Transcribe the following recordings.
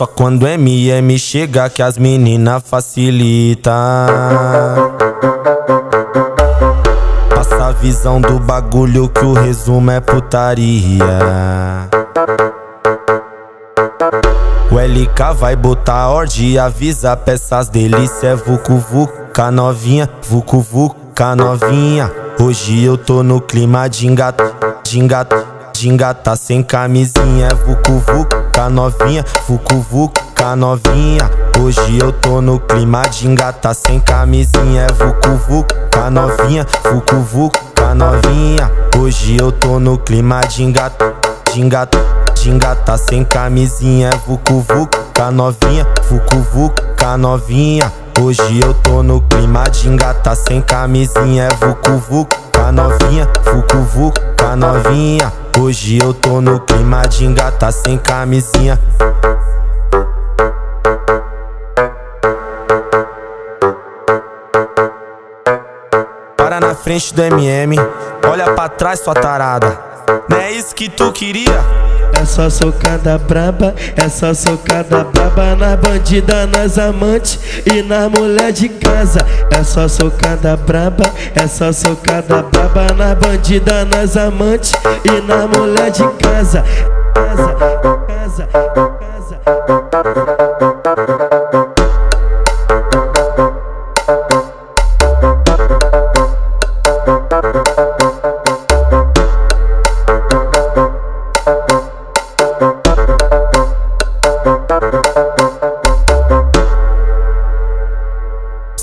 Só quando MM chega que as menina facilita. Passa a visão do bagulho que o resumo é putaria. O LK vai botar ordem, avisa peças delícia, é vucu vuca novinha, vucu vuca novinha. Hoje eu tô no clima de engata, de engata, de engata sem camisinha, é vucu vuca novinha, vucu vuca novinha. Hoje eu tô no clima de engata sem camisinha, é vucu vuca novinha, vucu vuca novinha. Hoje eu tô no clima de engata, de engata engata sem camisinha, é vucu vuca novinha, vucu vuca novinha. Hoje eu tô no clima de engata sem camisinha, é vucu vuca novinha, vucu vuca novinha. Hoje eu tô no clima de engata sem camisinha. Para na frente do MM, olha pra trás sua tarada. Não é isso que tu queria? É só socada braba, é só socada braba na bandida, nas amantes e na mulher de casa. É só socada braba, é só socada braba na bandida, nas amantes e na mulher de casa. Casa, casa, casa.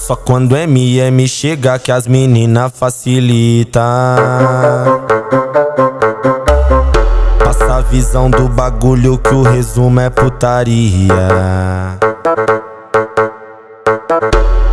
Só quando MM chega que as menina facilita. Passa a visão do bagulho que o resumo é putaria.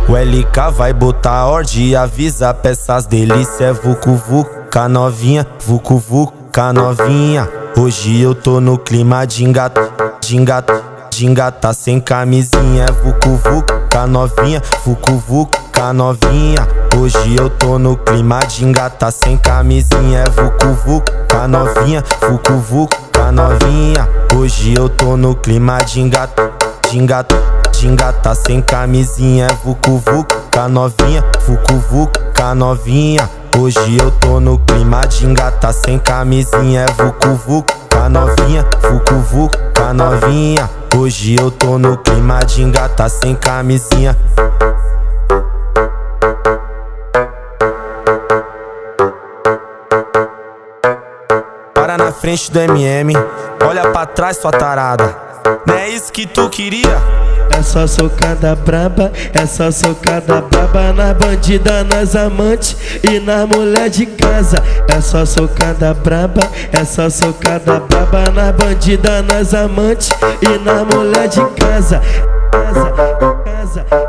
O LK vai botar ordem, avisa peças delícia, é vucu vuca novinha, vucu vuca novinha. Hoje eu tô no clima de engata, de engata, de engata sem camisinha, vucu vuca novinha, vucu vuca novinha. Hoje eu tô no clima de engata sem camisinha, vucu vuca novinha, vucu vuca novinha. Hoje eu tô no clima de engata, de engata, de engata sem camisinha, vucu vuca novinha, vucu vuca novinha. Hoje eu tô no clima de engata sem camisinha, vucu vuca novinha, vucu vuca novinha. Hoje eu tô no clima de engata sem camisinha. Para na frente do MM, olha pra trás sua tarada. Não é isso que tu queria? É só socada braba, é só socada braba Nas bandida, nas amantes e na mulher de casa. É só socada braba, é só socada braba Nas bandida, nas amantes e na mulher de casa Casa, casa, casa.